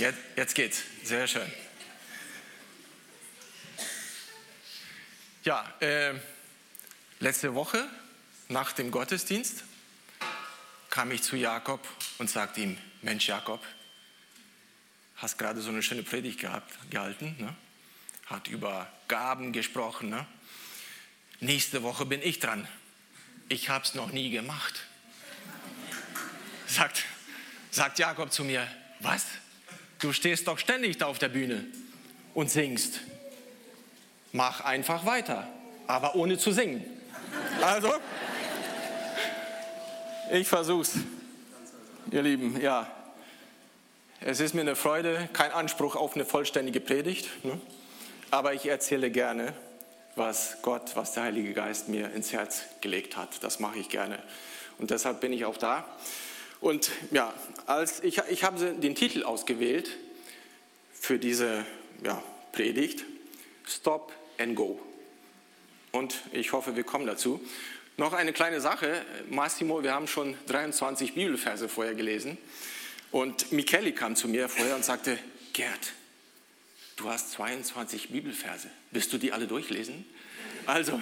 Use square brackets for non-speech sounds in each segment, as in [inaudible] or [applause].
Jetzt, jetzt geht's. Sehr schön. Ja, äh, letzte Woche nach dem Gottesdienst kam ich zu Jakob und sagte ihm, Mensch Jakob, hast gerade so eine schöne Predigt gehabt, gehalten, ne? hat über Gaben gesprochen. Ne? Nächste Woche bin ich dran. Ich habe es noch nie gemacht. Sagt, sagt Jakob zu mir, was? Du stehst doch ständig da auf der Bühne und singst. Mach einfach weiter, aber ohne zu singen. Also, ich versuch's. Ihr Lieben, ja. Es ist mir eine Freude, kein Anspruch auf eine vollständige Predigt, ne? aber ich erzähle gerne, was Gott, was der Heilige Geist mir ins Herz gelegt hat. Das mache ich gerne. Und deshalb bin ich auch da. Und ja, als ich, ich habe den Titel ausgewählt für diese ja, Predigt, Stop and Go. Und ich hoffe, wir kommen dazu. Noch eine kleine Sache. Massimo, wir haben schon 23 Bibelverse vorher gelesen. Und Micheli kam zu mir vorher und sagte, Gerd, du hast 22 Bibelverse. Willst du die alle durchlesen? Also,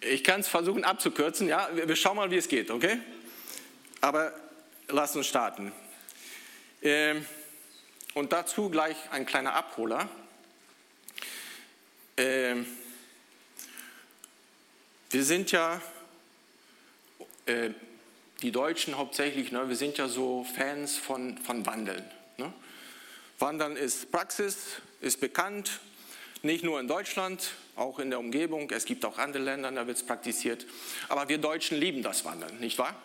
ich kann es versuchen abzukürzen. Ja, wir schauen mal, wie es geht, okay? Aber lass uns starten. Ähm, und dazu gleich ein kleiner Abholer. Ähm, wir sind ja, äh, die Deutschen hauptsächlich, ne, wir sind ja so Fans von, von Wandeln. Ne? Wandern ist Praxis, ist bekannt, nicht nur in Deutschland, auch in der Umgebung. Es gibt auch andere Länder, da wird es praktiziert. Aber wir Deutschen lieben das Wandern, nicht wahr?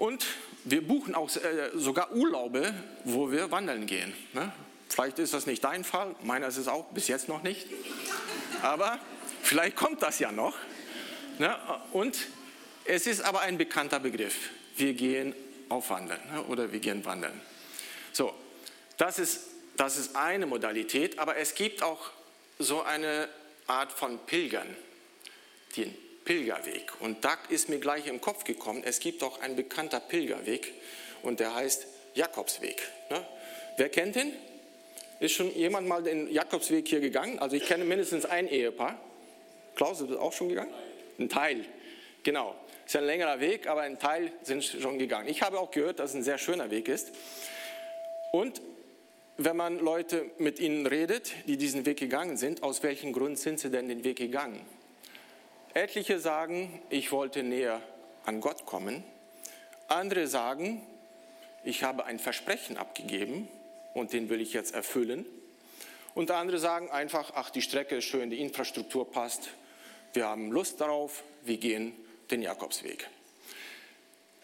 Und wir buchen auch äh, sogar Urlaube, wo wir wandern gehen. Ne? Vielleicht ist das nicht dein Fall, meiner ist es auch bis jetzt noch nicht. Aber vielleicht kommt das ja noch. Ne? Und es ist aber ein bekannter Begriff. Wir gehen auf Wandern ne? oder wir gehen wandern. So, das ist, das ist eine Modalität, aber es gibt auch so eine Art von Pilgern, den Pilgerweg. Und da ist mir gleich im Kopf gekommen, es gibt auch ein bekannter Pilgerweg und der heißt Jakobsweg. Ne? Wer kennt ihn? Ist schon jemand mal den Jakobsweg hier gegangen? Also ich kenne mindestens ein Ehepaar. Klaus, ist auch schon gegangen? Ein Teil, genau. Ist ja ein längerer Weg, aber ein Teil sind schon gegangen. Ich habe auch gehört, dass es ein sehr schöner Weg ist. Und wenn man Leute mit ihnen redet, die diesen Weg gegangen sind, aus welchem Grund sind sie denn den Weg gegangen? Etliche sagen, ich wollte näher an Gott kommen. Andere sagen, ich habe ein Versprechen abgegeben und den will ich jetzt erfüllen. Und andere sagen einfach, ach, die Strecke ist schön, die Infrastruktur passt, wir haben Lust darauf, wir gehen den Jakobsweg.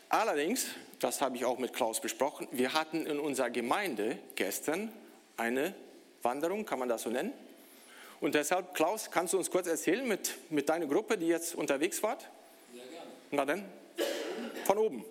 Allerdings, das habe ich auch mit Klaus besprochen, wir hatten in unserer Gemeinde gestern eine Wanderung, kann man das so nennen? Und deshalb, Klaus, kannst du uns kurz erzählen mit, mit deiner Gruppe, die jetzt unterwegs wart? Sehr gerne. Na dann, von oben.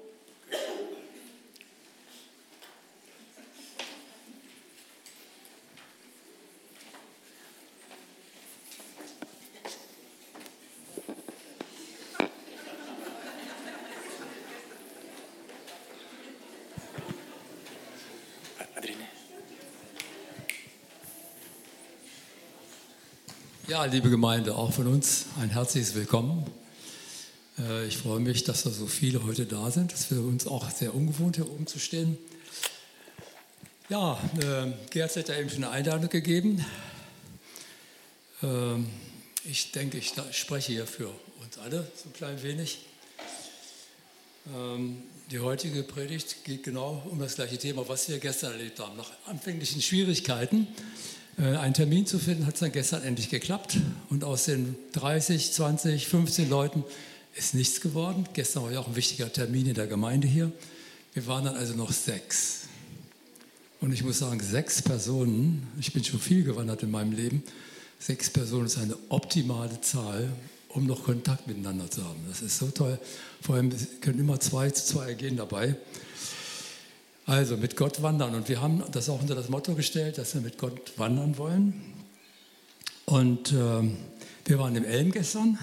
Ja, liebe Gemeinde, auch von uns ein herzliches Willkommen. Äh, ich freue mich, dass da so viele heute da sind. Es ist für uns auch sehr ungewohnt, hier oben zu stehen. Ja, äh, Gerd hat ja eben schon eine Einladung gegeben. Ähm, ich denke, ich spreche hier für uns alle so ein klein wenig. Ähm, die heutige Predigt geht genau um das gleiche Thema, was wir gestern erlebt haben. Nach anfänglichen Schwierigkeiten einen Termin zu finden, hat es dann gestern endlich geklappt. Und aus den 30, 20, 15 Leuten ist nichts geworden. Gestern war ja auch ein wichtiger Termin in der Gemeinde hier. Wir waren dann also noch sechs. Und ich muss sagen, sechs Personen, ich bin schon viel gewandert in meinem Leben, sechs Personen ist eine optimale Zahl, um noch Kontakt miteinander zu haben. Das ist so toll. Vor allem können immer zwei zu zwei gehen dabei. Also mit Gott wandern. Und wir haben das auch unter das Motto gestellt, dass wir mit Gott wandern wollen. Und äh, wir waren im Elm gestern.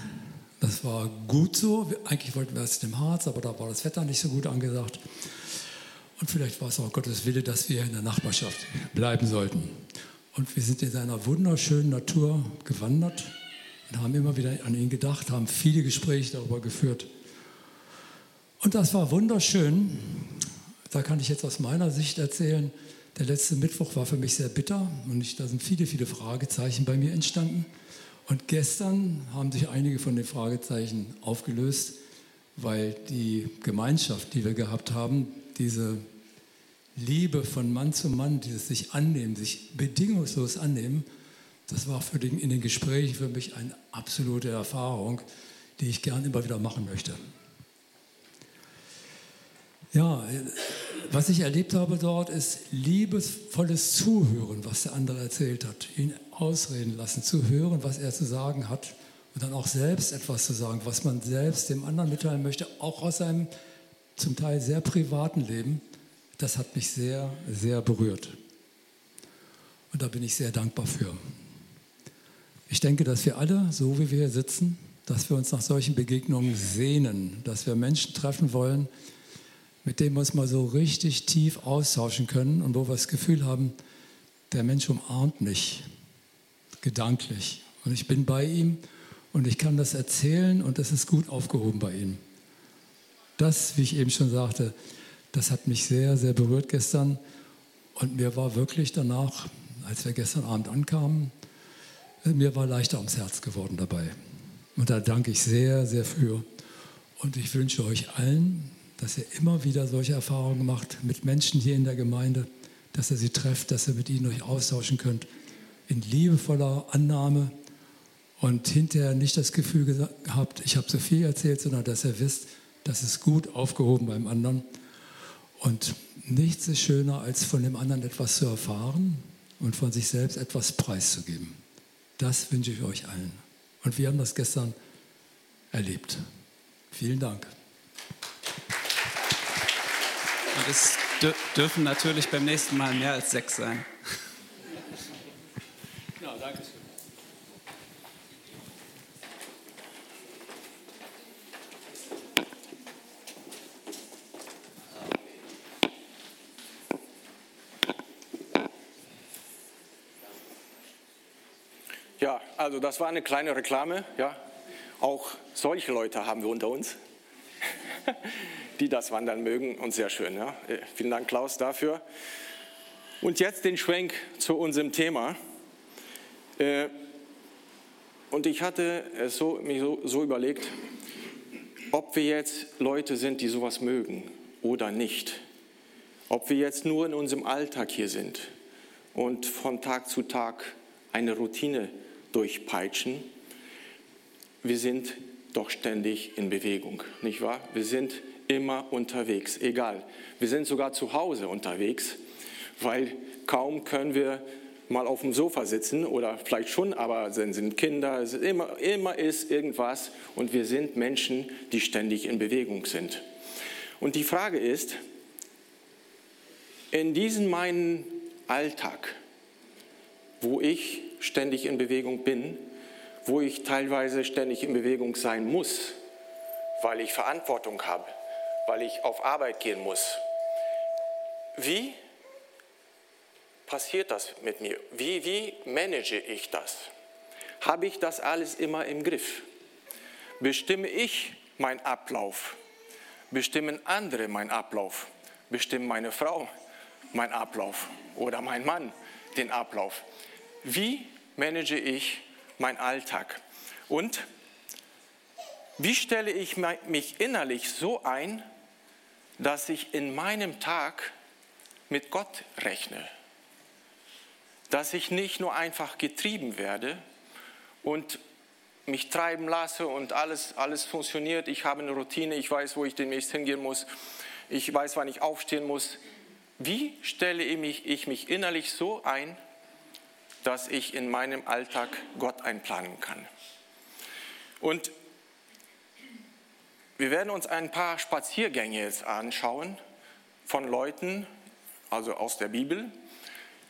Das war gut so. Eigentlich wollten wir erst im Harz, aber da war das Wetter nicht so gut angesagt. Und vielleicht war es auch Gottes Wille, dass wir in der Nachbarschaft bleiben sollten. Und wir sind in seiner wunderschönen Natur gewandert und haben immer wieder an ihn gedacht, haben viele Gespräche darüber geführt. Und das war wunderschön. Da kann ich jetzt aus meiner Sicht erzählen, der letzte Mittwoch war für mich sehr bitter und ich, da sind viele, viele Fragezeichen bei mir entstanden. Und gestern haben sich einige von den Fragezeichen aufgelöst, weil die Gemeinschaft, die wir gehabt haben, diese Liebe von Mann zu Mann, dieses sich annehmen, sich bedingungslos annehmen, das war für den, in den Gesprächen für mich eine absolute Erfahrung, die ich gern immer wieder machen möchte. Ja, was ich erlebt habe dort, ist liebesvolles Zuhören, was der andere erzählt hat. Ihn ausreden lassen, zu hören, was er zu sagen hat und dann auch selbst etwas zu sagen, was man selbst dem anderen mitteilen möchte, auch aus seinem zum Teil sehr privaten Leben. Das hat mich sehr, sehr berührt. Und da bin ich sehr dankbar für. Ich denke, dass wir alle, so wie wir hier sitzen, dass wir uns nach solchen Begegnungen sehnen, dass wir Menschen treffen wollen, mit dem wir uns mal so richtig tief austauschen können und wo wir das Gefühl haben, der Mensch umarmt mich gedanklich und ich bin bei ihm und ich kann das erzählen und es ist gut aufgehoben bei ihm. Das, wie ich eben schon sagte, das hat mich sehr, sehr berührt gestern und mir war wirklich danach, als wir gestern Abend ankamen, mir war leichter ums Herz geworden dabei. Und da danke ich sehr, sehr für. Und ich wünsche euch allen, dass ihr immer wieder solche Erfahrungen macht mit Menschen hier in der Gemeinde, dass ihr sie trefft, dass ihr mit ihnen euch austauschen könnt, in liebevoller Annahme und hinterher nicht das Gefühl habt, ich habe so viel erzählt, sondern dass ihr wisst, das ist gut aufgehoben beim anderen. Und nichts ist schöner, als von dem anderen etwas zu erfahren und von sich selbst etwas preiszugeben. Das wünsche ich euch allen. Und wir haben das gestern erlebt. Vielen Dank. Und es dürfen natürlich beim nächsten Mal mehr als sechs sein. Ja, danke schön. Ja, also das war eine kleine Reklame. Ja, auch solche Leute haben wir unter uns. [laughs] die das Wandern mögen und sehr schön. Ja. Äh, vielen Dank, Klaus, dafür. Und jetzt den Schwenk zu unserem Thema. Äh, und ich hatte es so, mir so, so überlegt, ob wir jetzt Leute sind, die sowas mögen oder nicht. Ob wir jetzt nur in unserem Alltag hier sind und von Tag zu Tag eine Routine durchpeitschen. Wir sind doch ständig in Bewegung, nicht wahr? Wir sind immer unterwegs, egal. Wir sind sogar zu Hause unterwegs, weil kaum können wir mal auf dem Sofa sitzen oder vielleicht schon, aber es sind Kinder, es ist immer, immer ist irgendwas und wir sind Menschen, die ständig in Bewegung sind. Und die Frage ist, in diesem meinen Alltag, wo ich ständig in Bewegung bin, wo ich teilweise ständig in Bewegung sein muss, weil ich Verantwortung habe, weil ich auf Arbeit gehen muss. Wie passiert das mit mir? Wie, wie manage ich das? Habe ich das alles immer im Griff? Bestimme ich meinen Ablauf? Bestimmen andere meinen Ablauf? Bestimmt meine Frau meinen Ablauf oder mein Mann den Ablauf? Wie manage ich meinen Alltag? Und wie stelle ich mich innerlich so ein, dass ich in meinem Tag mit Gott rechne. Dass ich nicht nur einfach getrieben werde und mich treiben lasse und alles, alles funktioniert. Ich habe eine Routine, ich weiß, wo ich demnächst hingehen muss. Ich weiß, wann ich aufstehen muss. Wie stelle ich mich, ich mich innerlich so ein, dass ich in meinem Alltag Gott einplanen kann? Und wir werden uns ein paar Spaziergänge jetzt anschauen von Leuten, also aus der Bibel,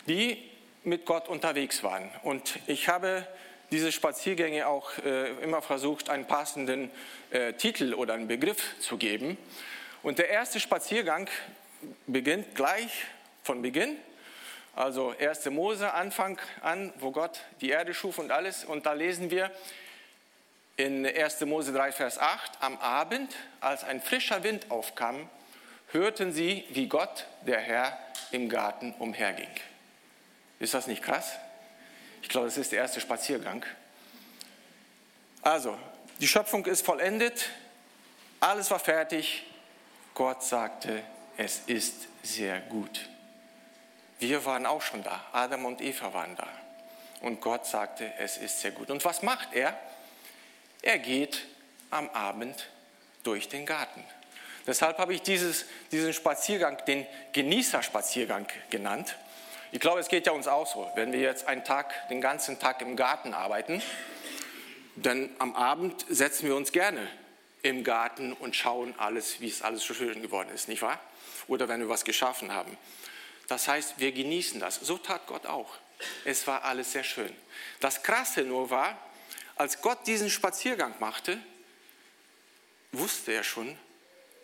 die mit Gott unterwegs waren. Und ich habe diese Spaziergänge auch äh, immer versucht, einen passenden äh, Titel oder einen Begriff zu geben. Und der erste Spaziergang, beginnt gleich von Beginn. Also 1. Mose, Anfang an, wo Gott die Erde schuf und alles. Und da lesen wir in 1. Mose 3, Vers 8, am Abend, als ein frischer Wind aufkam, hörten sie, wie Gott, der Herr, im Garten umherging. Ist das nicht krass? Ich glaube, das ist der erste Spaziergang. Also, die Schöpfung ist vollendet, alles war fertig. Gott sagte, es ist sehr gut. Wir waren auch schon da, Adam und Eva waren da. Und Gott sagte, es ist sehr gut. Und was macht er? Er geht am Abend durch den Garten. Deshalb habe ich dieses, diesen Spaziergang den Genießerspaziergang genannt. Ich glaube, es geht ja uns auch so. Wenn wir jetzt einen Tag, den ganzen Tag im Garten arbeiten, dann am Abend setzen wir uns gerne im Garten und schauen alles, wie es alles so schön geworden ist, nicht wahr? Oder wenn wir was geschaffen haben. Das heißt, wir genießen das. So tat Gott auch. Es war alles sehr schön. Das Krasse nur war, als Gott diesen Spaziergang machte, wusste er schon,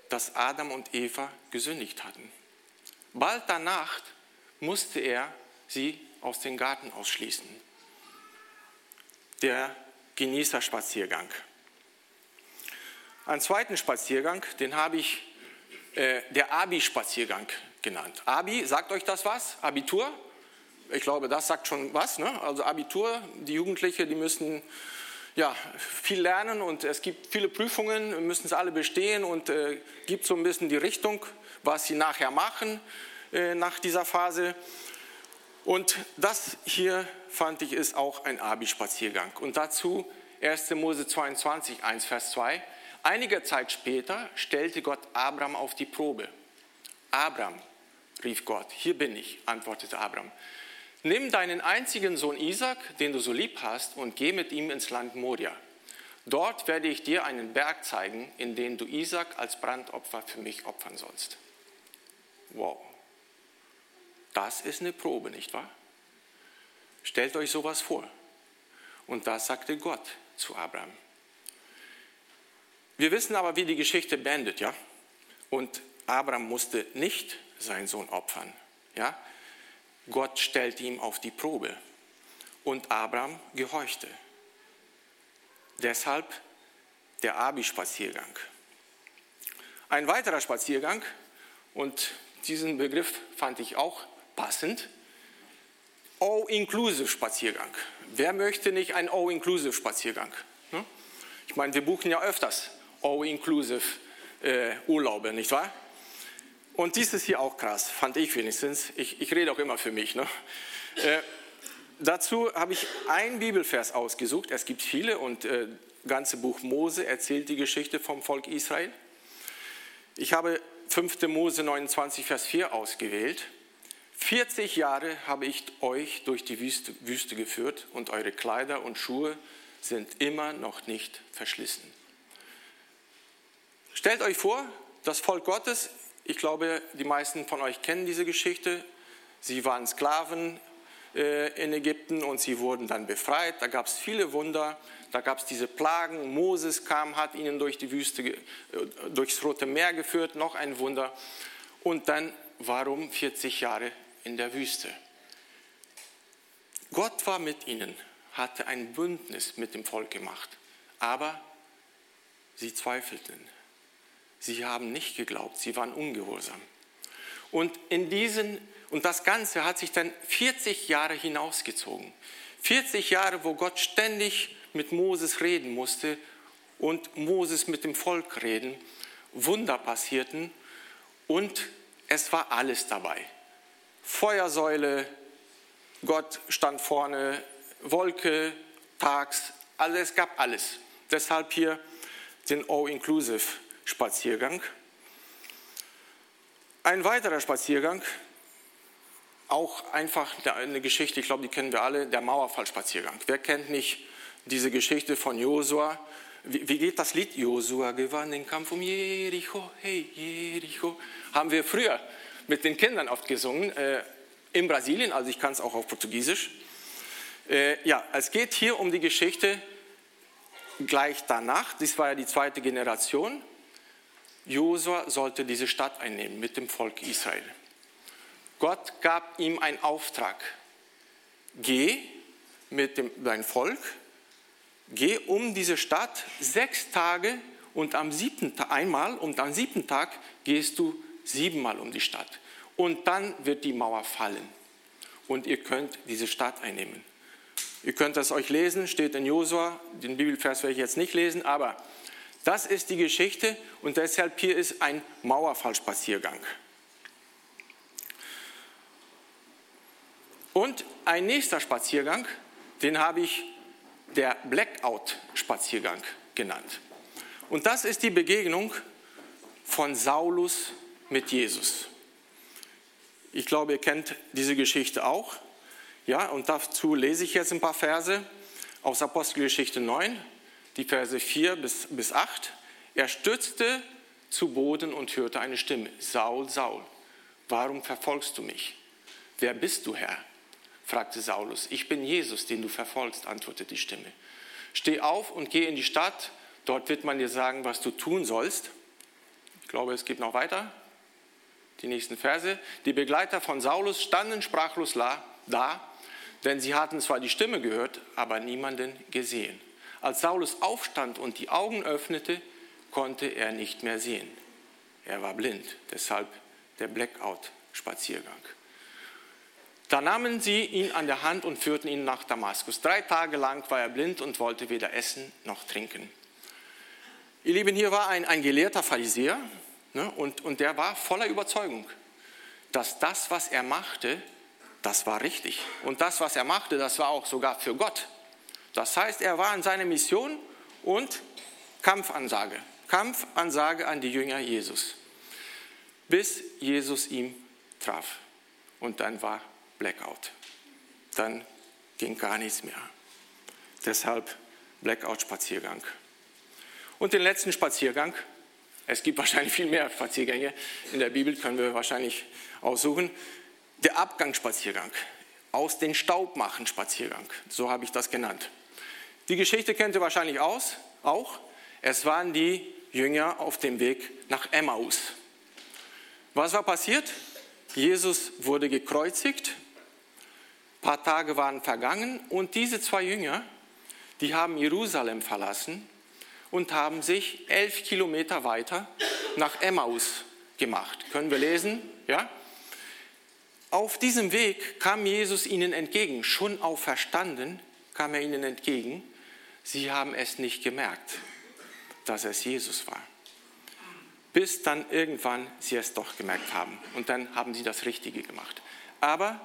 dass Adam und Eva gesündigt hatten. Bald danach musste er sie aus dem Garten ausschließen. Der Genießerspaziergang. Einen zweiten Spaziergang, den habe ich äh, der Abi-Spaziergang genannt. Abi, sagt euch das was? Abitur? Ich glaube, das sagt schon was. Ne? Also Abitur, die Jugendlichen, die müssen ja, viel lernen und es gibt viele Prüfungen, müssen es alle bestehen und äh, gibt so ein bisschen die Richtung, was sie nachher machen äh, nach dieser Phase. Und das hier fand ich ist auch ein Abi-Spaziergang. Und dazu 1. Mose 22, 1 Vers 2. Einige Zeit später stellte Gott Abraham auf die Probe. Abraham, rief Gott, hier bin ich, antwortete Abraham. Nimm deinen einzigen Sohn Isaac, den du so lieb hast, und geh mit ihm ins Land Moria. Dort werde ich dir einen Berg zeigen, in den du Isaac als Brandopfer für mich opfern sollst. Wow. Das ist eine Probe, nicht wahr? Stellt euch sowas vor. Und das sagte Gott zu Abraham. Wir wissen aber, wie die Geschichte beendet, ja? Und Abraham musste nicht seinen Sohn opfern, ja? Gott stellte ihm auf die Probe und Abraham gehorchte. Deshalb der Abi-Spaziergang. Ein weiterer Spaziergang, und diesen Begriff fand ich auch passend, All-Inclusive-Spaziergang. Wer möchte nicht einen All-Inclusive-Spaziergang? Hm? Ich meine, wir buchen ja öfters All-Inclusive-Urlaube, äh, nicht wahr? Und dies ist hier auch krass, fand ich wenigstens. Ich, ich rede auch immer für mich. Ne? Äh, dazu habe ich einen Bibelvers ausgesucht. Es gibt viele und äh, ganze Buch Mose erzählt die Geschichte vom Volk Israel. Ich habe 5. Mose 29, Vers 4 ausgewählt. 40 Jahre habe ich euch durch die Wüste, Wüste geführt und eure Kleider und Schuhe sind immer noch nicht verschlissen. Stellt euch vor, das Volk Gottes ich glaube, die meisten von euch kennen diese Geschichte. Sie waren Sklaven äh, in Ägypten und sie wurden dann befreit. Da gab es viele Wunder. Da gab es diese Plagen. Moses kam, hat ihnen durch die Wüste, äh, durchs Rote Meer geführt. Noch ein Wunder. Und dann, warum 40 Jahre in der Wüste? Gott war mit ihnen, hatte ein Bündnis mit dem Volk gemacht. Aber sie zweifelten. Sie haben nicht geglaubt, sie waren ungehorsam. Und, in diesen, und das Ganze hat sich dann 40 Jahre hinausgezogen. 40 Jahre, wo Gott ständig mit Moses reden musste und Moses mit dem Volk reden. Wunder passierten und es war alles dabei. Feuersäule, Gott stand vorne, Wolke, tags, also es gab alles. Deshalb hier den All-Inclusive Spaziergang. Ein weiterer Spaziergang, auch einfach eine Geschichte, ich glaube, die kennen wir alle, der Mauerfallspaziergang. Wer kennt nicht diese Geschichte von Josua? Wie, geht das Lied? Josua gewann den Kampf um Jericho, hey Jericho. Haben wir früher mit den Kindern oft gesungen, äh, in Brasilien, also ich kann es auch auf Portugiesisch. Äh, ja, es geht hier um die Geschichte gleich danach, das war ja die zweite Generation, Josua sollte diese Stadt einnehmen mit dem Volk Israel. Gott gab ihm einen Auftrag. Geh mit dem, dein Volk, geh um diese Stadt sechs Tage und am siebten Tag einmal und am siebten Tag gehst du siebenmal um die Stadt. Und dann wird die Mauer fallen und ihr könnt diese Stadt einnehmen. Ihr könnt das euch lesen, steht in Josua, den Bibelvers werde ich jetzt nicht lesen, aber das ist die Geschichte und deshalb hier ist ein Mauerfallspaziergang. Und ein nächster Spaziergang, den habe ich der Blackout-Spaziergang genannt. Und das ist die Begegnung von Saulus mit Jesus. Ich glaube, ihr kennt diese Geschichte auch. Ja, und dazu lese ich jetzt ein paar Verse aus Apostelgeschichte 9, die Verse 4 bis, bis 8. Er stürzte zu Boden und hörte eine Stimme. Saul, Saul, warum verfolgst du mich? Wer bist du, Herr? fragte Saulus. Ich bin Jesus, den du verfolgst, antwortete die Stimme. Steh auf und geh in die Stadt, dort wird man dir sagen, was du tun sollst. Ich glaube, es geht noch weiter. Die nächsten Verse. Die Begleiter von Saulus standen sprachlos da, denn sie hatten zwar die Stimme gehört, aber niemanden gesehen. Als Saulus aufstand und die Augen öffnete, konnte er nicht mehr sehen. Er war blind, deshalb der Blackout-Spaziergang. Da nahmen sie ihn an der Hand und führten ihn nach Damaskus. Drei Tage lang war er blind und wollte weder essen noch trinken. Ihr Lieben, hier war ein, ein gelehrter Pharisäer ne, und, und der war voller Überzeugung, dass das, was er machte, das war richtig. Und das, was er machte, das war auch sogar für Gott. Das heißt, er war in seiner Mission und Kampfansage. Kampfansage an die Jünger Jesus. Bis Jesus ihn traf. Und dann war Blackout. Dann ging gar nichts mehr. Deshalb Blackout-Spaziergang. Und den letzten Spaziergang, es gibt [laughs] wahrscheinlich viel mehr Spaziergänge in der Bibel, können wir wahrscheinlich aussuchen, der Abgangsspaziergang, aus den Staub machen Spaziergang, so habe ich das genannt. Die Geschichte kennt ihr wahrscheinlich aus, auch. Es waren die Jünger auf dem Weg nach Emmaus. Was war passiert? Jesus wurde gekreuzigt ein paar Tage waren vergangen und diese zwei Jünger, die haben Jerusalem verlassen und haben sich elf Kilometer weiter nach Emmaus gemacht. Können wir lesen? Ja? Auf diesem Weg kam Jesus ihnen entgegen. Schon auferstanden kam er ihnen entgegen. Sie haben es nicht gemerkt, dass es Jesus war. Bis dann irgendwann sie es doch gemerkt haben. Und dann haben sie das Richtige gemacht. Aber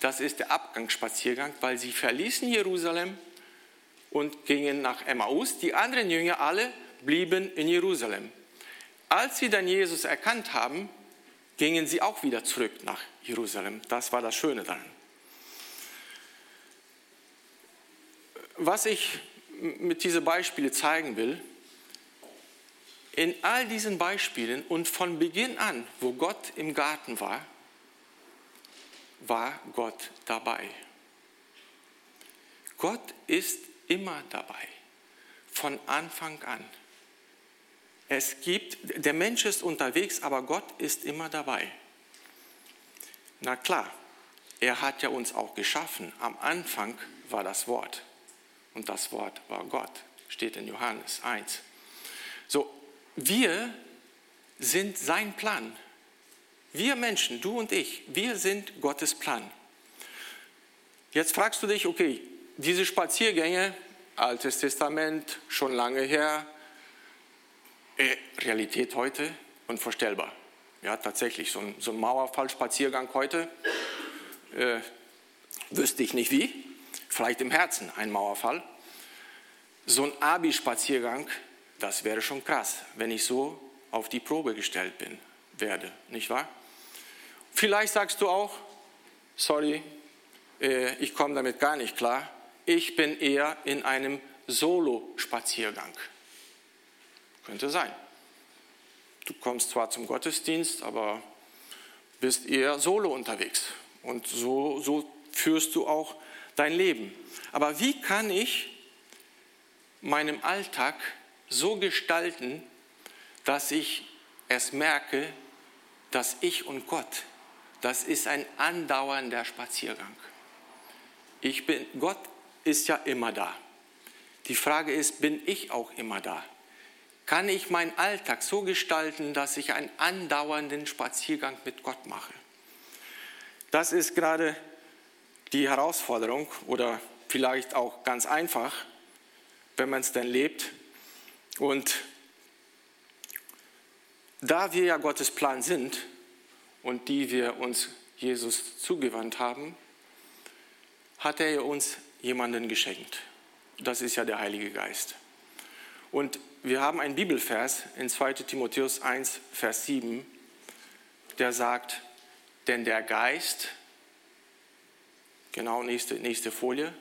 das ist der Abgangsspaziergang, weil sie verließen Jerusalem und gingen nach Emmaus. Die anderen Jünger alle blieben in Jerusalem. Als sie dann Jesus erkannt haben, gingen sie auch wieder zurück nach Jerusalem. Das war das Schöne daran. Was ich mit diesen Beispielen zeigen will, in all diesen Beispielen und von Beginn an, wo Gott im Garten war, war Gott dabei. Gott ist immer dabei, von Anfang an. Es gibt, der Mensch ist unterwegs, aber Gott ist immer dabei. Na klar, er hat ja uns auch geschaffen. Am Anfang war das Wort und das Wort war Gott, steht in Johannes 1. So, wir sind sein Plan. Wir Menschen, du und ich, wir sind Gottes Plan. Jetzt fragst du dich, okay, diese Spaziergänge, Altes Testament, schon lange her, Realität heute, unvorstellbar. Ja, tatsächlich, so ein, so ein Mauerfallspaziergang heute, äh, wüsste ich nicht wie, vielleicht im Herzen ein Mauerfall. So ein Abi-Spaziergang, das wäre schon krass, wenn ich so auf die Probe gestellt bin, werde, nicht wahr? Vielleicht sagst du auch, sorry, äh, ich komme damit gar nicht klar. Ich bin eher in einem Solo-Spaziergang. Könnte sein. Du kommst zwar zum Gottesdienst, aber bist eher solo unterwegs. Und so, so führst du auch dein Leben. Aber wie kann ich meinen Alltag so gestalten, dass ich erst merke, dass ich und Gott, das ist ein andauernder Spaziergang. Ich bin, Gott ist ja immer da. Die Frage ist, bin ich auch immer da? Kann ich meinen Alltag so gestalten, dass ich einen andauernden Spaziergang mit Gott mache? Das ist gerade die Herausforderung oder vielleicht auch ganz einfach, wenn man es denn lebt. Und da wir ja Gottes Plan sind und die wir uns Jesus zugewandt haben, hat er uns jemanden geschenkt. Das ist ja der Heilige Geist. Und wir haben einen Bibelvers in 2 Timotheus 1, Vers 7, der sagt, denn der Geist, genau nächste, nächste Folie,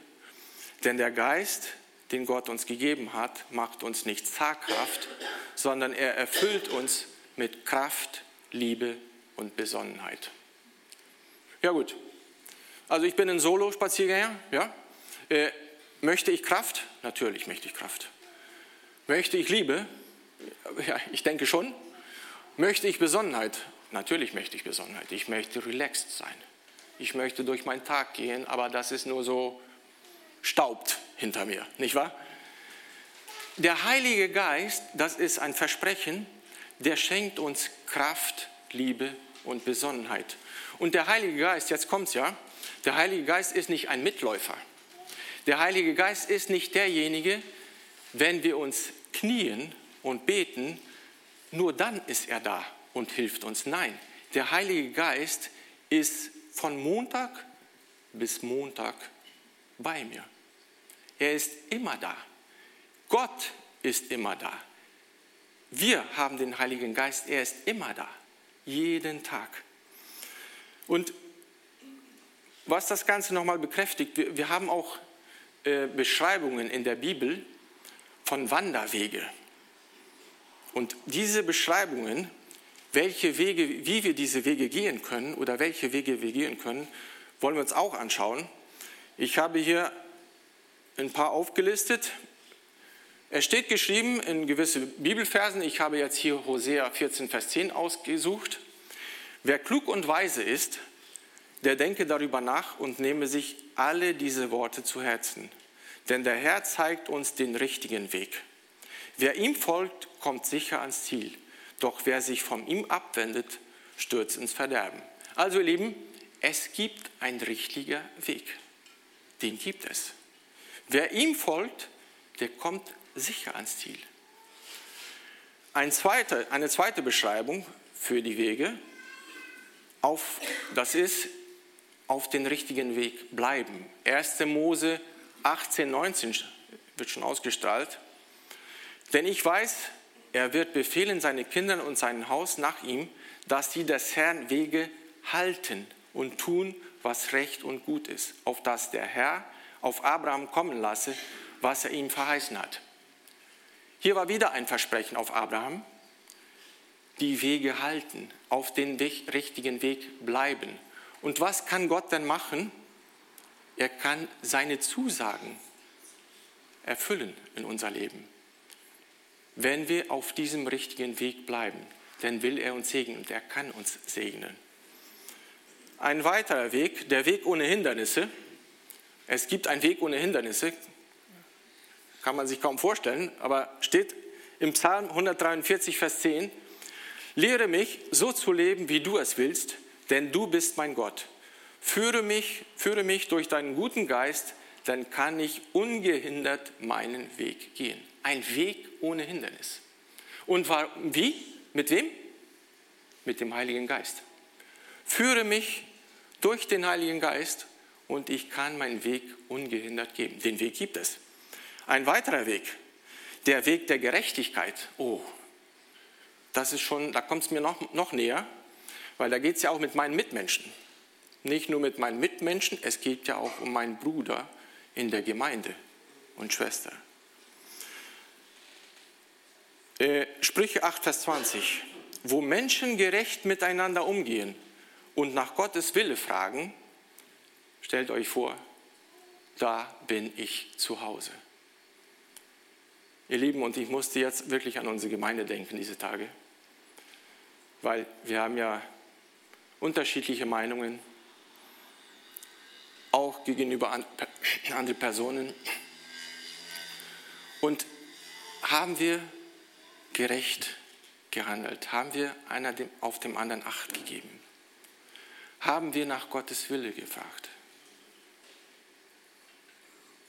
denn der Geist, den Gott uns gegeben hat, macht uns nicht zaghaft, sondern er erfüllt uns mit Kraft, Liebe und Besonnenheit. Ja gut, also ich bin ein Solo-Spaziergänger, ja. Äh, möchte ich Kraft? Natürlich möchte ich Kraft. Möchte ich Liebe? Ja, ich denke schon. Möchte ich Besonnenheit? Natürlich möchte ich Besonnenheit. Ich möchte relaxed sein. Ich möchte durch meinen Tag gehen, aber das ist nur so staubt hinter mir, nicht wahr? Der Heilige Geist, das ist ein Versprechen, der schenkt uns Kraft, Liebe und Besonnenheit. Und der Heilige Geist, jetzt kommt's ja, der Heilige Geist ist nicht ein Mitläufer. Der Heilige Geist ist nicht derjenige, wenn wir uns knien und beten, nur dann ist er da und hilft uns. Nein, der Heilige Geist ist von Montag bis Montag bei mir. Er ist immer da. Gott ist immer da. Wir haben den Heiligen Geist, er ist immer da, jeden Tag. Und was das Ganze nochmal bekräftigt, wir, wir, haben auch äh, Beschreibungen in der Bibel von Wanderwege. Und diese Beschreibungen, welche Wege, wie wir diese Wege gehen können oder welche Wege wir gehen können, wollen wir uns auch anschauen. Ich habe hier ein paar aufgelistet. Es steht geschrieben in gewisse Bibelversen, ich habe jetzt hier Hosea 14, Vers 10 ausgesucht. Wer klug und weise ist, der denke darüber nach und nehme sich alle diese Worte zu Herzen. Denn der Herr zeigt uns den richtigen Weg. Wer ihm folgt, kommt sicher ans Ziel. Doch wer sich von ihm abwendet, stürzt ins Verderben. Also ihr Lieben, es gibt einen richtigen Weg. Den gibt es. Wer ihm folgt, der kommt sicher ans Ziel. Ein zweite, eine zweite Beschreibung für die Wege, auf, das ist auf den richtigen Weg bleiben. 1. Mose 18, 19 wird schon ausgestrahlt. Denn ich weiß, er wird befehlen seine Kindern und sein Haus nach ihm, dass sie des Herrn Wege halten und tun, was recht und gut ist, auf dass der Herr auf Abraham kommen lasse, was er ihm verheißen hat. Hier war wieder ein Versprechen auf Abraham, die Wege halten, auf den richtigen Weg bleiben. Und was kann Gott denn machen? Er kann seine Zusagen erfüllen in unser Leben, wenn wir auf diesem richtigen Weg bleiben. Dann will er uns segnen und er kann uns segnen. Ein weiterer Weg, der Weg ohne Hindernisse. Es gibt einen Weg ohne Hindernisse, kann man sich kaum vorstellen, aber steht im Psalm 143, Vers 10, Lehre mich, so zu leben, wie du es willst, denn du bist mein Gott. Führe mich, führe mich durch deinen guten Geist, dann kann ich ungehindert meinen Weg gehen. Ein Weg ohne Hindernis. Und wie? Mit wem? Mit dem Heiligen Geist. Führe mich durch den Heiligen Geist und ich kann meinen Weg ungehindert geben. Den Weg gibt es. Ein weiterer Weg, der Weg der Gerechtigkeit. Oh, das ist schon, da kommt es mir noch, noch näher, weil da geht es ja auch mit meinen Mitmenschen. Nicht nur mit meinen Mitmenschen, es geht ja auch um meinen Bruder in der Gemeinde und Schwester. Äh, Sprüche 8, Vers 20. Wo Menschen gerecht miteinander umgehen und nach Gottes Wille fragen, stellt euch vor, da bin ich zu Hause. Ihr Lieben, und ich musste jetzt wirklich an unsere Gemeinde denken diese Tage. weil wir haben ja unterschiedliche Meinungen, auch gegenüber anderen Personen. Und haben wir gerecht gehandelt? Haben wir einer auf dem anderen Acht gegeben? Haben wir nach Gottes Wille gefragt?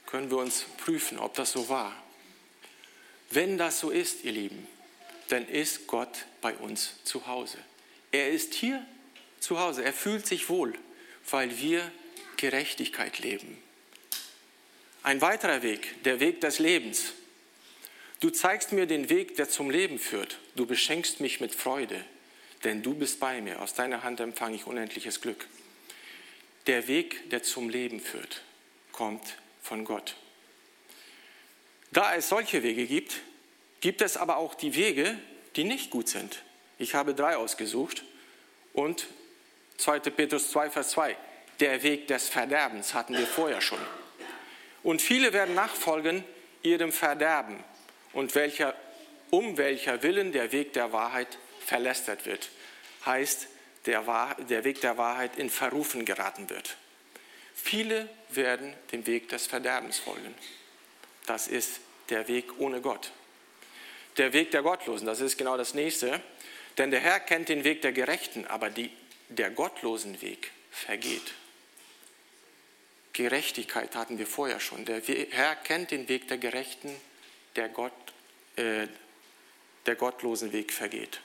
Können wir uns prüfen, ob das so war? Wenn das so ist, ihr Lieben, dann ist Gott bei uns zu Hause. Er ist hier zu Hause. Er fühlt sich wohl, weil wir Gerechtigkeit leben. Ein weiterer Weg, der Weg des Lebens. Du zeigst mir den Weg, der zum Leben führt. Du beschenkst mich mit Freude, denn du bist bei mir. Aus deiner Hand empfange ich unendliches Glück. Der Weg, der zum Leben führt, kommt von Gott. Da es solche Wege gibt, gibt es aber auch die Wege, die nicht gut sind. Ich habe drei ausgesucht und 2. Petrus 2, Vers 2. Der Weg des Verderbens hatten wir vorher schon. Und viele werden nachfolgen ihrem Verderben und welcher, um welcher Willen der Weg der Wahrheit verlästert wird. Heißt, der, der Weg der Wahrheit in Verrufen geraten wird. Viele werden dem Weg des Verderbens folgen. Das ist der Weg ohne Gott. Der Weg der Gottlosen, das ist genau das nächste. Denn der Herr kennt den Weg der Gerechten, aber die, der gottlosen Weg vergeht. Gerechtigkeit hatten wir vorher schon. Der Herr kennt den Weg der Gerechten, der, Gott, äh, der gottlosen Weg vergeht.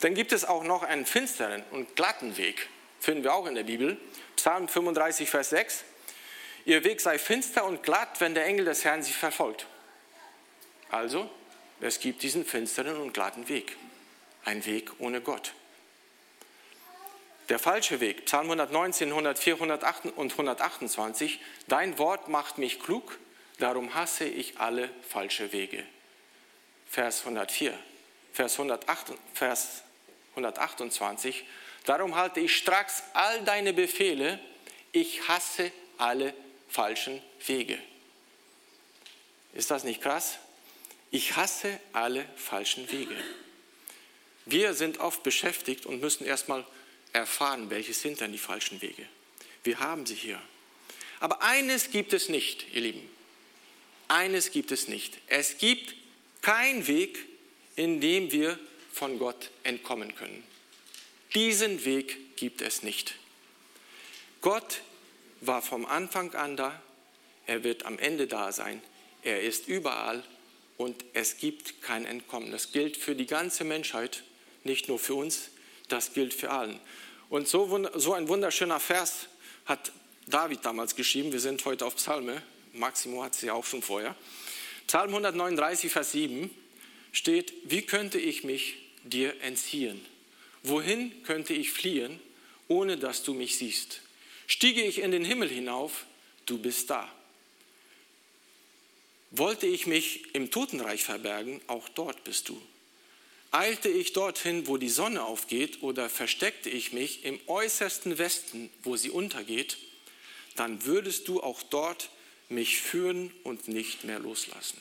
Dann gibt es auch noch einen finsteren und glatten Weg, finden wir auch in der Bibel. Psalm 35, Vers 6. Ihr Weg sei finster und glatt, wenn der Engel des Herrn sie verfolgt. Also, es gibt diesen finsteren und glatten Weg. Ein Weg ohne Gott. Der falsche Weg, Psalm 119, 104 108 und 128. Dein Wort macht mich klug, darum hasse ich alle falsche Wege. Vers 104. Vers, 108, Vers 128. Darum halte ich stracks all deine Befehle, ich hasse alle falschen Wege. Ist das nicht krass? Ich hasse alle falschen Wege. Wir sind oft beschäftigt und müssen erstmal erfahren, welches sind denn die falschen Wege. Wir haben sie hier. Aber eines gibt es nicht, ihr Lieben. Eines gibt es nicht. Es gibt keinen Weg, in dem wir von Gott entkommen können. Diesen Weg gibt es nicht. Gott war vom Anfang an da, er wird am Ende da sein, er ist überall und es gibt kein Entkommen. Das gilt für die ganze Menschheit, nicht nur für uns, das gilt für allen. Und so, so ein wunderschöner Vers hat David damals geschrieben, wir sind heute auf Psalme, Maximo hat sie auch schon vorher. Psalm 139, Vers 7 steht, wie könnte ich mich dir entziehen? Wohin könnte ich fliehen, ohne dass du mich siehst? Stiege ich in den Himmel hinauf, du bist da. Wollte ich mich im Totenreich verbergen, auch dort bist du. Eilte ich dorthin, wo die Sonne aufgeht, oder versteckte ich mich im äußersten Westen, wo sie untergeht, dann würdest du auch dort mich führen und nicht mehr loslassen.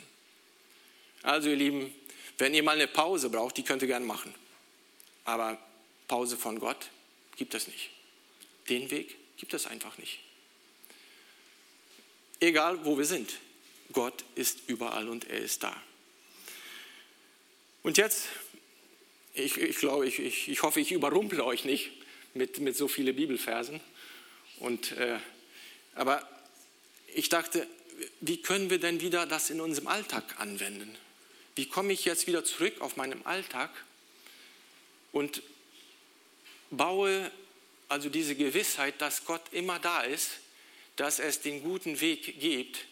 Also ihr Lieben, wenn ihr mal eine Pause braucht, die könnt ihr gerne machen. Aber Pause von Gott gibt es nicht. Den Weg gibt es einfach nicht. Egal wo wir sind, Gott ist überall und er ist da. Und jetzt, ich, ich glaube, ich, ich, ich hoffe, ich überrumple euch nicht mit, mit so vielen Bibelversen. Und, äh, aber ich dachte, wie können wir denn wieder das in unserem Alltag anwenden? Wie komme ich jetzt wieder zurück auf meinen Alltag und baue also diese Gewissheit, dass Gott immer da ist, dass es den guten Weg gibt,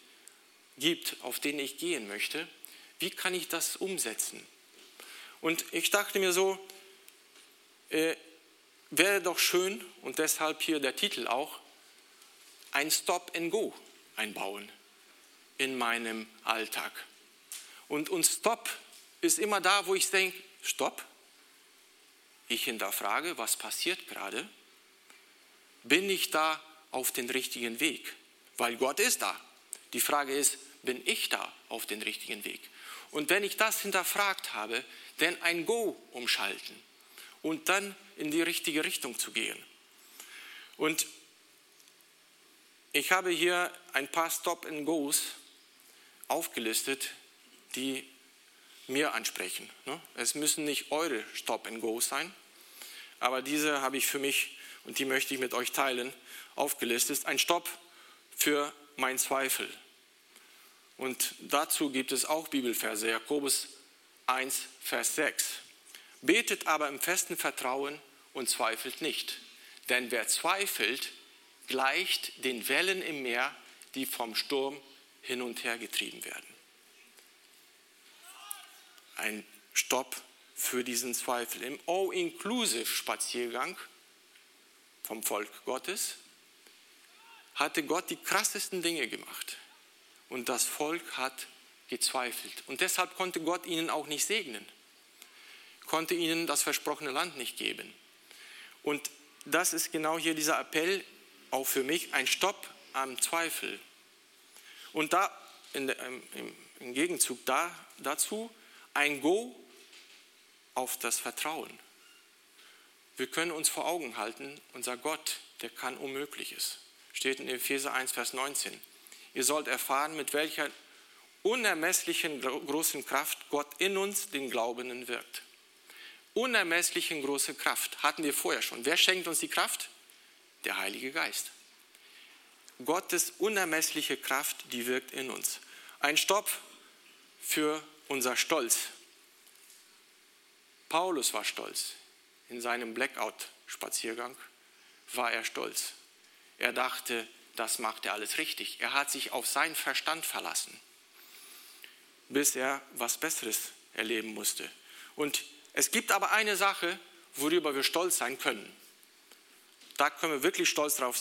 gibt, auf den ich gehen möchte. Wie kann ich das umsetzen? Und ich dachte mir so, äh, wäre doch schön, und deshalb hier der Titel auch, ein Stop and Go einbauen in meinem Alltag. Und, und Stop ist immer da, wo ich denke, Stopp, ich hinterfrage, was passiert gerade? Bin ich da auf den richtigen Weg? Weil Gott ist da. Die Frage ist, bin ich da auf den richtigen Weg? Und wenn ich das hinterfragt habe, dann ein Go umschalten und dann in die richtige Richtung zu gehen. Und ich habe hier ein paar Stop-and-Goes aufgelistet, die mir ansprechen. Ne? Es müssen nicht eure Stop-and-Goes sein, aber diese habe ich für mich und die möchte ich mit euch teilen, aufgelistet. Ein Stopp für mein Zweifel. Und dazu gibt es auch Bibelverse, Jakobus 1, Vers 6. Betet aber im festen Vertrauen und zweifelt nicht. Denn wer zweifelt, gleicht den Wellen im Meer, die vom Sturm hin und her getrieben werden. Ein Stopp für diesen Zweifel. Im All-Inclusive-Spaziergang vom Volk Gottes hatte Gott die krassesten Dinge gemacht. Und das Volk hat gezweifelt. Und deshalb konnte Gott ihnen auch nicht segnen, konnte ihnen das versprochene Land nicht geben. Und das ist genau hier dieser Appell, auch für mich, ein Stopp am Zweifel. Und da in, im, im Gegenzug da, dazu ein Go auf das Vertrauen. Wir können uns vor Augen halten, unser Gott, der kann Unmögliches. Steht in Epheser 1, Vers 19. Ihr sollt erfahren, mit welcher unermesslichen großen Kraft Gott in uns, den Glaubenden, wirkt. Unermesslichen große Kraft hatten wir vorher schon. Wer schenkt uns die Kraft? Der Heilige Geist. Gottes unermessliche Kraft, die wirkt in uns. Ein Stopp für unser Stolz. Paulus war stolz. In seinem Blackout-Spaziergang war er stolz. Er dachte, das macht er alles richtig. Er hat sich auf seinen Verstand verlassen, bis er was Besseres erleben musste. Und es gibt aber eine Sache, worüber wir stolz sein können. Da können wir wirklich stolz drauf,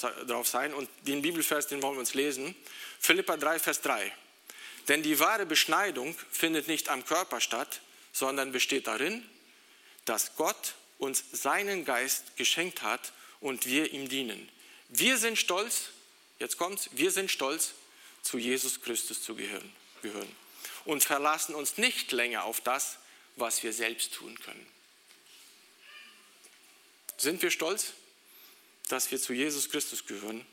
sein. Und den Bibelvers, den wollen wir uns lesen. Philippa 3, Vers 3. Denn die wahre Beschneidung findet nicht am Körper statt, sondern besteht darin, dass Gott uns seinen Geist geschenkt hat und wir ihm dienen. Wir sind stolz, jetzt kommt's, wir sind stolz, zu Jesus Christus zu gehören, gehören und verlassen uns nicht länger auf das, was wir selbst tun können. Sind wir stolz, dass wir zu Jesus Christus gehören?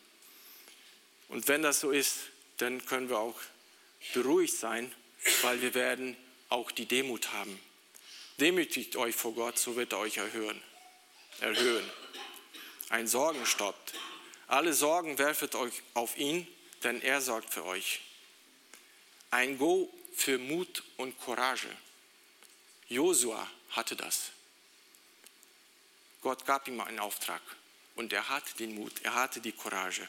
Und wenn das so ist, dann können wir auch beruhigt sein, weil wir werden auch die Demut haben. Demütigt euch vor Gott, so wird er euch erhöhen. erhöhen. Ein Sorgen stoppt. Alle Sorgen werfet euch auf ihn, denn er sorgt für euch. Ein Go für Mut und Courage. Josua hatte das. Gott gab ihm einen Auftrag und er hatte den Mut, er hatte die Courage.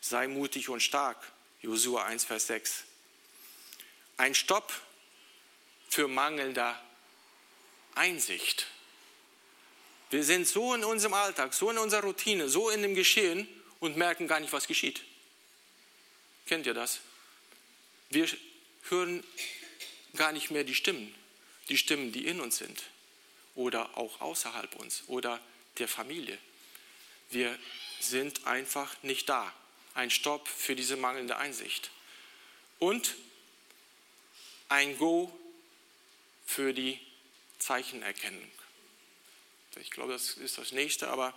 Sei mutig und stark. Josua 1, Vers 6. Ein Stopp für mangelnder Einsicht. Wir sind so in unserem Alltag, so in unserer Routine, so in dem Geschehen und merken gar nicht, was geschieht. Kennt ihr das? Wir hören gar nicht mehr die Stimmen, die Stimmen, die in uns sind oder auch außerhalb uns oder der Familie. Wir sind einfach nicht da. Ein Stopp für diese mangelnde Einsicht. Und ein Go für die Zeichenerkennung. Ich glaube, das ist das nächste, aber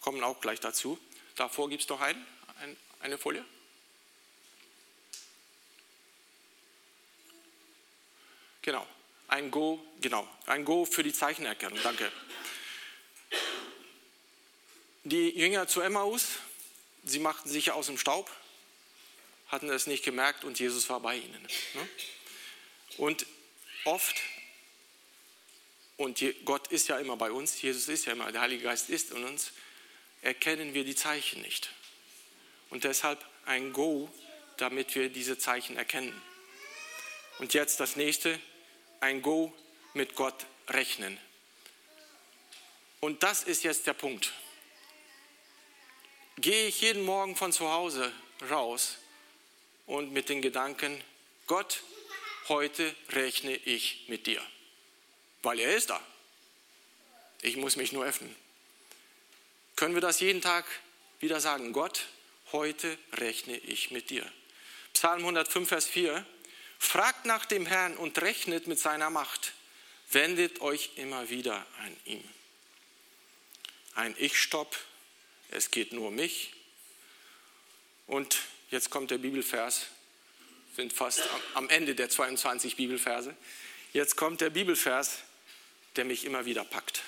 kommen auch gleich dazu. Davor gibt es noch ein, ein, eine Folie. Genau, ein Go, genau, ein Go für die Zeichenerkennung. Danke. Die Jünger zu Emmaus, sie machten sich aus dem Staub, hatten es nicht gemerkt und Jesus war bei ihnen. Ne? Und oft und Gott ist ja immer bei uns, Jesus ist ja immer, der Heilige Geist ist in uns, erkennen wir die Zeichen nicht. Und deshalb ein Go, damit wir diese Zeichen erkennen. Und jetzt das nächste, ein Go mit Gott rechnen. Und das ist jetzt der Punkt. Gehe ich jeden Morgen von zu Hause raus und mit den Gedanken, Gott, heute rechne ich mit dir weil er ist da. Ich muss mich nur öffnen. Können wir das jeden Tag wieder sagen? Gott, heute rechne ich mit dir. Psalm 105, Vers 4. Fragt nach dem Herrn und rechnet mit seiner Macht. Wendet euch immer wieder an ihm. ein Ich-Stopp, es geht nur um mich. Und jetzt kommt der Bibelvers, sind fast am Ende der 22 Bibelverse. Jetzt kommt der Bibelvers, der mich immer wieder packt.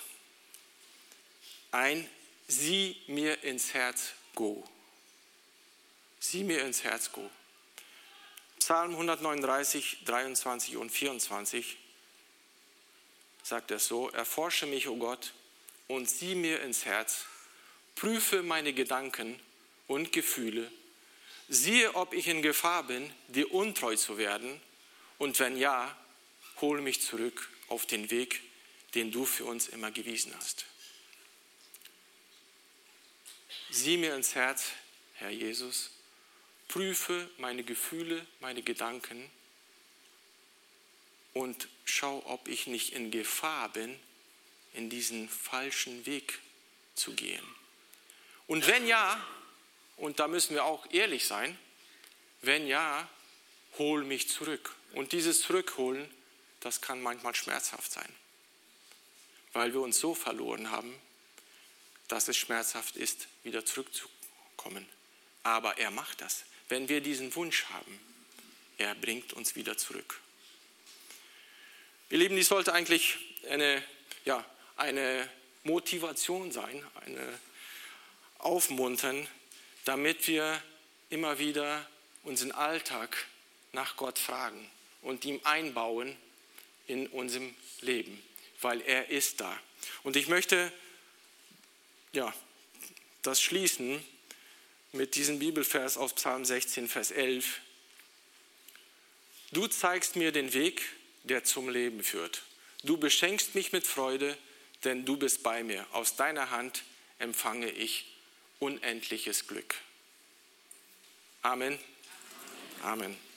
Ein Sieh mir ins Herz, go. Sieh mir ins Herz, go. Psalm 139, 23 und 24 sagt er so, erforsche mich, o oh Gott, und sieh mir ins Herz, prüfe meine Gedanken und Gefühle, siehe, ob ich in Gefahr bin, dir untreu zu werden, und wenn ja, hole mich zurück auf den Weg, den du für uns immer gewiesen hast. Sieh mir ins Herz, Herr Jesus, prüfe meine Gefühle, meine Gedanken und schau, ob ich nicht in Gefahr bin, in diesen falschen Weg zu gehen. Und wenn ja, und da müssen wir auch ehrlich sein, wenn ja, hol mich zurück. Und dieses Zurückholen, das kann manchmal schmerzhaft sein, weil wir uns so verloren haben, dass es schmerzhaft ist, wieder zurückzukommen. Aber er macht das wenn wir diesen Wunsch haben, er bringt uns wieder zurück. Ihr Lieben, dies sollte eigentlich eine, ja, eine Motivation sein, eine Aufmuntern, damit wir immer wieder unseren Alltag nach Gott fragen und ihm einbauen in unserem Leben, weil er ist da. Und ich möchte ja, das schließen mit diesem Bibelvers aus Psalm 16, Vers 11. Du zeigst mir den Weg, der zum Leben führt. Du beschenkst mich mit Freude, denn du bist bei mir. Aus deiner Hand empfange ich unendliches Glück. Amen. Amen.